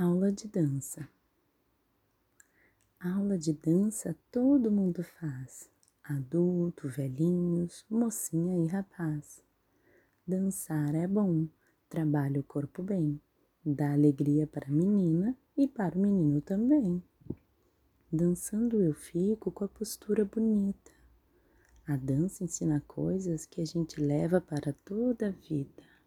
Aula de dança. Aula de dança todo mundo faz, adulto, velhinhos, mocinha e rapaz. Dançar é bom, trabalha o corpo bem, dá alegria para a menina e para o menino também. Dançando eu fico com a postura bonita. A dança ensina coisas que a gente leva para toda a vida.